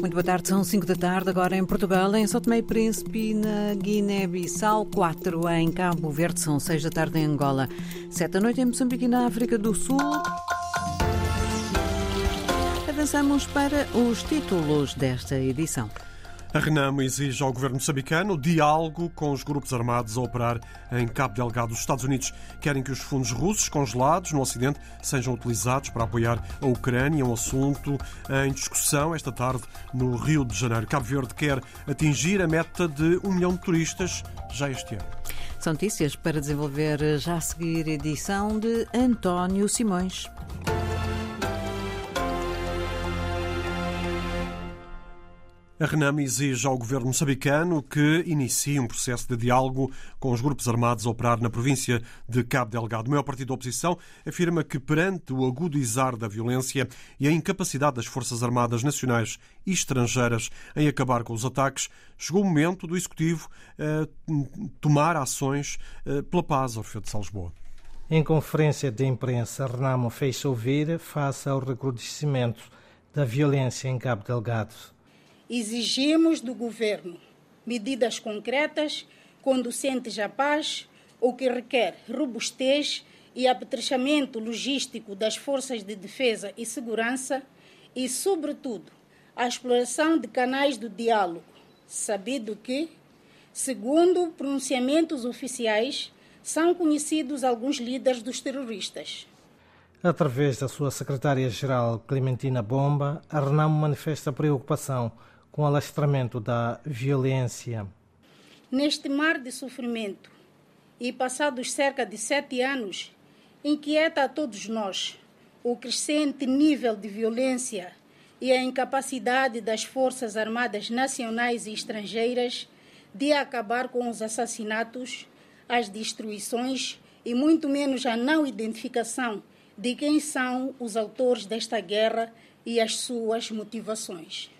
Muito boa tarde, são 5 da tarde, agora em Portugal, em São Tomé e Príncipe, na Guiné-Bissau, 4 em Cabo Verde, são 6 da tarde em Angola, 7 da noite em Moçambique na África do Sul. Avançamos para os títulos desta edição. A Renamo exige ao governo moçambicano diálogo com os grupos armados a operar em Cabo Delgado. Os Estados Unidos querem que os fundos russos congelados no Ocidente sejam utilizados para apoiar a Ucrânia, um assunto em discussão esta tarde no Rio de Janeiro. Cabo Verde quer atingir a meta de um milhão de turistas já este ano. São notícias para desenvolver já a seguir edição de António Simões. A Renam exige ao governo moçambicano que inicie um processo de diálogo com os grupos armados a operar na província de Cabo Delgado. O maior partido da oposição afirma que, perante o agudizar da violência e a incapacidade das Forças Armadas nacionais e estrangeiras em acabar com os ataques, chegou o momento do Executivo eh, tomar ações eh, pela paz, Orfeu de Salisboa. Em conferência de imprensa, Renamo fez-se ouvir face ao recrudescimento da violência em Cabo Delgado. Exigimos do governo medidas concretas conducentes à paz, o que requer robustez e apetrechamento logístico das forças de defesa e segurança e, sobretudo, a exploração de canais do diálogo, sabido que, segundo pronunciamentos oficiais, são conhecidos alguns líderes dos terroristas. Através da sua secretária-geral Clementina Bomba, a Renamo manifesta preocupação com o alastramento da violência. Neste mar de sofrimento, e passados cerca de sete anos, inquieta a todos nós o crescente nível de violência e a incapacidade das Forças Armadas nacionais e estrangeiras de acabar com os assassinatos, as destruições e muito menos a não identificação de quem são os autores desta guerra e as suas motivações.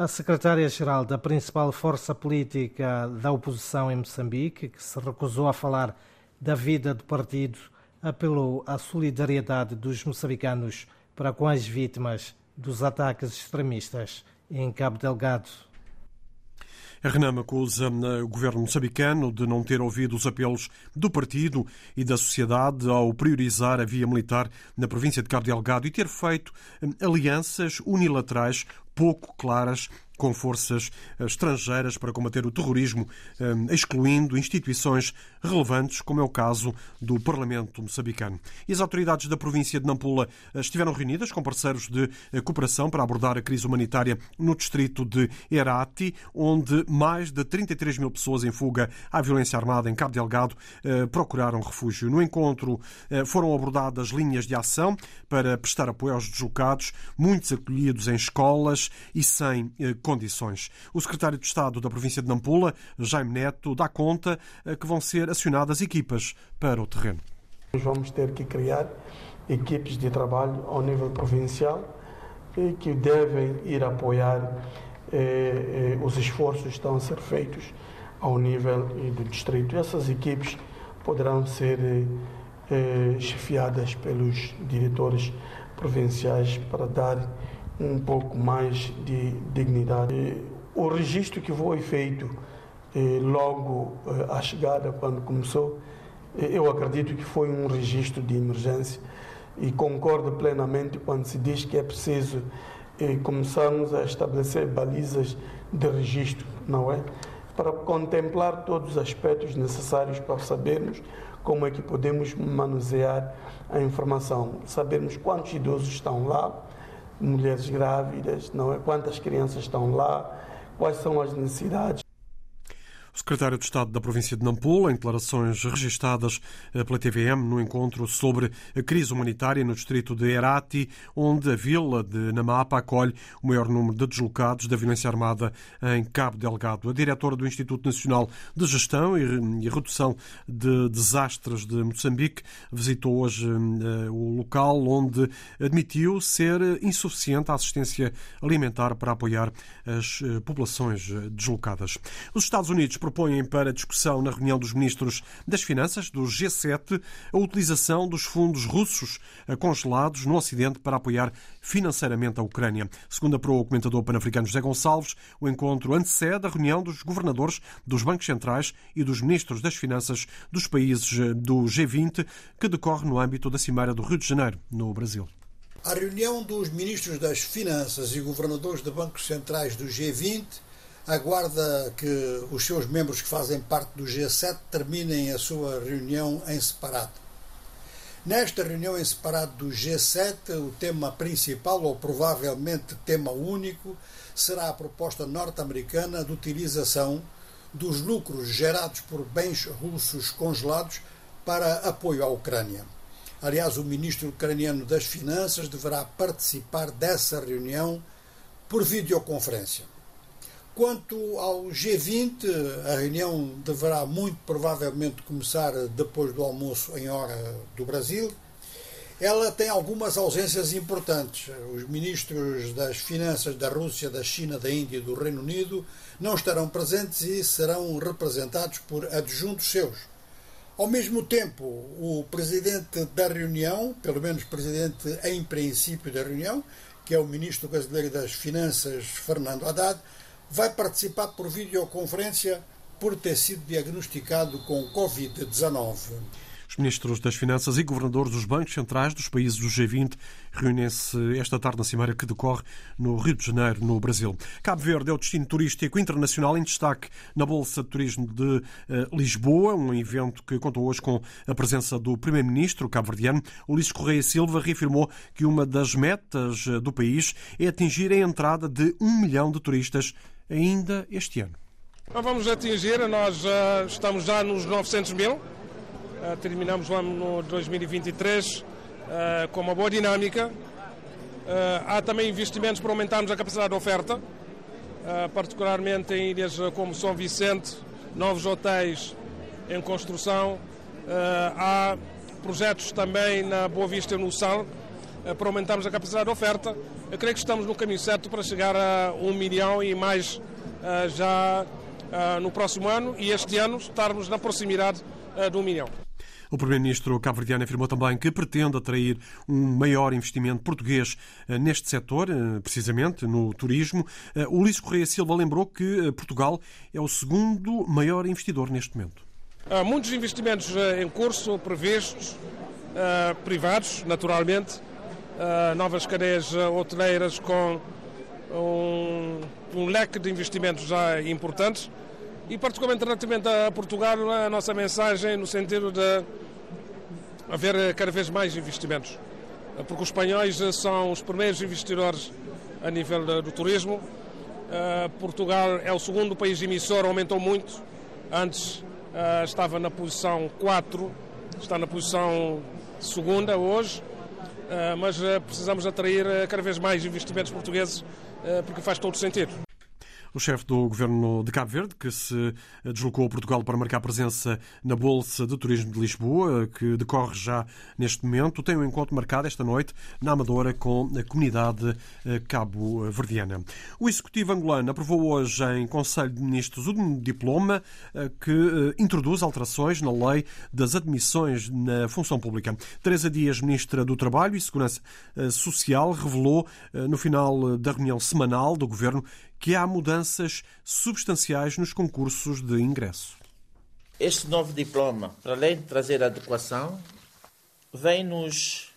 A secretária-geral da principal força política da oposição em Moçambique, que se recusou a falar da vida do partido, apelou à solidariedade dos moçambicanos para com as vítimas dos ataques extremistas em Cabo Delgado. A Renam acusa o governo moçambicano de não ter ouvido os apelos do partido e da sociedade ao priorizar a via militar na província de Cabo Delgado e ter feito alianças unilaterais pouco claras com forças estrangeiras para combater o terrorismo, excluindo instituições relevantes, como é o caso do Parlamento moçambicano. E as autoridades da província de Nampula estiveram reunidas com parceiros de cooperação para abordar a crise humanitária no distrito de Herati, onde mais de 33 mil pessoas em fuga à violência armada em Cabo Delgado procuraram refúgio. No encontro foram abordadas linhas de ação para prestar apoio aos deslocados, muitos acolhidos em escolas e sem condições. O secretário de Estado da província de Nampula, Jaime Neto, dá conta que vão ser acionadas equipas para o terreno. Vamos ter que criar equipes de trabalho ao nível provincial que devem ir apoiar eh, os esforços que estão a ser feitos ao nível do distrito. Essas equipes poderão ser eh, chefiadas pelos diretores provinciais para dar um pouco mais de dignidade. O registro que foi feito logo à chegada, quando começou, eu acredito que foi um registro de emergência e concordo plenamente quando se diz que é preciso começarmos a estabelecer balizas de registro, não é? Para contemplar todos os aspectos necessários para sabermos como é que podemos manusear a informação, sabermos quantos idosos estão lá, mulheres grávidas, não é? quantas crianças estão lá, quais são as necessidades. O secretário de Estado da província de Nampula, em declarações registadas pela TVM no encontro sobre a crise humanitária no distrito de Herati, onde a vila de Namapa acolhe o maior número de deslocados da violência armada em Cabo Delgado. A diretora do Instituto Nacional de Gestão e Redução de Desastres de Moçambique visitou hoje o local onde admitiu ser insuficiente a assistência alimentar para apoiar as populações deslocadas. Os Estados Unidos propõem para discussão na reunião dos ministros das Finanças do G7 a utilização dos fundos russos congelados no Ocidente para apoiar financeiramente a Ucrânia. Segundo apurou o comentador pan-africano José Gonçalves, o encontro antecede a reunião dos governadores dos bancos centrais e dos ministros das Finanças dos países do G20 que decorre no âmbito da Cimeira do Rio de Janeiro, no Brasil. A reunião dos ministros das Finanças e governadores de bancos centrais do G20 aguarda que os seus membros que fazem parte do G7 terminem a sua reunião em separado. Nesta reunião em separado do G7, o tema principal, ou provavelmente tema único, será a proposta norte-americana de utilização dos lucros gerados por bens russos congelados para apoio à Ucrânia. Aliás, o ministro ucraniano das Finanças deverá participar dessa reunião por videoconferência. Quanto ao G20, a reunião deverá muito provavelmente começar depois do almoço em hora do Brasil. Ela tem algumas ausências importantes. Os ministros das Finanças da Rússia, da China, da Índia e do Reino Unido não estarão presentes e serão representados por adjuntos seus. Ao mesmo tempo, o presidente da reunião, pelo menos presidente em princípio da reunião, que é o ministro brasileiro das Finanças, Fernando Haddad, vai participar por videoconferência por ter sido diagnosticado com Covid-19. Os ministros das Finanças e governadores dos bancos centrais dos países do G20 reúnem-se esta tarde na cimeira que decorre no Rio de Janeiro, no Brasil. Cabo Verde é o destino turístico internacional em destaque na Bolsa de Turismo de eh, Lisboa, um evento que contou hoje com a presença do primeiro-ministro cabo-verdiano. Ulisses Correia Silva reafirmou que uma das metas eh, do país é atingir a entrada de um milhão de turistas ainda este ano. Vamos atingir, nós uh, estamos já nos 900 mil. Eh, terminamos o ano 2023 eh, com uma boa dinâmica. Há também investimentos para aumentarmos a capacidade de oferta, particularmente em ilhas como São Vicente, novos hotéis em construção. Há projetos também na Boa Vista e no Sal para aumentarmos a capacidade de oferta. Eu creio que estamos no caminho certo para chegar a um milhão e mais já no próximo ano e este ano estarmos na proximidade de um milhão. O Primeiro-Ministro cabo-verdiano afirmou também que pretende atrair um maior investimento português neste setor, precisamente no turismo. Ulisses Correia Silva lembrou que Portugal é o segundo maior investidor neste momento. Há muitos investimentos em curso, previstos, privados, naturalmente, novas cadeias hoteleiras com um, um leque de investimentos já importantes e particularmente relativamente a Portugal, a nossa mensagem no sentido de haver cada vez mais investimentos, porque os espanhóis são os primeiros investidores a nível do turismo. Portugal é o segundo país emissor, aumentou muito. Antes estava na posição 4, está na posição segunda hoje, mas precisamos atrair cada vez mais investimentos portugueses porque faz todo sentido o chefe do governo de Cabo Verde, que se deslocou a Portugal para marcar presença na Bolsa de Turismo de Lisboa, que decorre já neste momento, tem um encontro marcado esta noite na Amadora com a comunidade eh, cabo-verdiana. O Executivo angolano aprovou hoje em Conselho de Ministros um diploma eh, que eh, introduz alterações na lei das admissões na função pública. Teresa Dias, Ministra do Trabalho e Segurança Social, revelou no final da reunião semanal do Governo que há mudanças substanciais nos concursos de ingresso. Este novo diploma, para além de trazer adequação, vem nos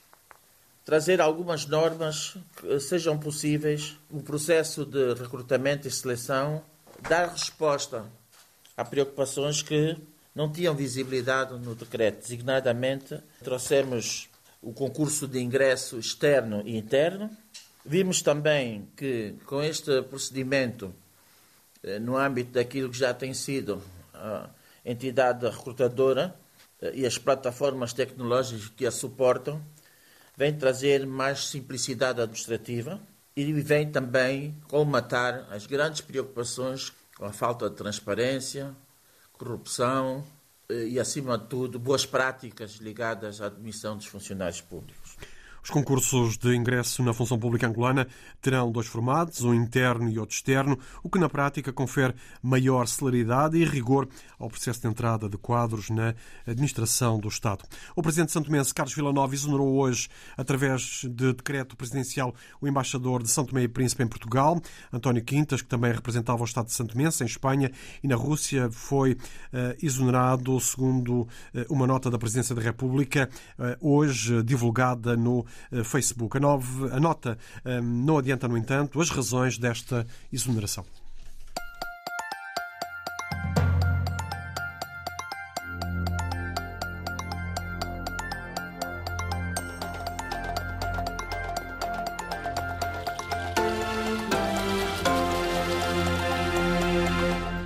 trazer algumas normas que sejam possíveis o processo de recrutamento e seleção dar resposta a preocupações que não tinham visibilidade no decreto. Designadamente, trouxemos o concurso de ingresso externo e interno, Vimos também que com este procedimento, eh, no âmbito daquilo que já tem sido a entidade recrutadora eh, e as plataformas tecnológicas que a suportam, vem trazer mais simplicidade administrativa e vem também colmatar as grandes preocupações com a falta de transparência, corrupção eh, e, acima de tudo, boas práticas ligadas à admissão dos funcionários públicos. Os concursos de ingresso na função pública angolana terão dois formatos, um interno e outro externo, o que na prática confere maior celeridade e rigor ao processo de entrada de quadros na administração do Estado. O presidente Santo Mense, Carlos Villanova, exonerou hoje, através de decreto presidencial, o embaixador de São Tomé e Príncipe em Portugal, António Quintas, que também representava o Estado de Santo Mense em Espanha e na Rússia, foi uh, exonerado, segundo uh, uma nota da Presidência da República, uh, hoje divulgada no eh, Facebook. A, nove, a nota eh, não adianta, no entanto, as razões desta exoneração.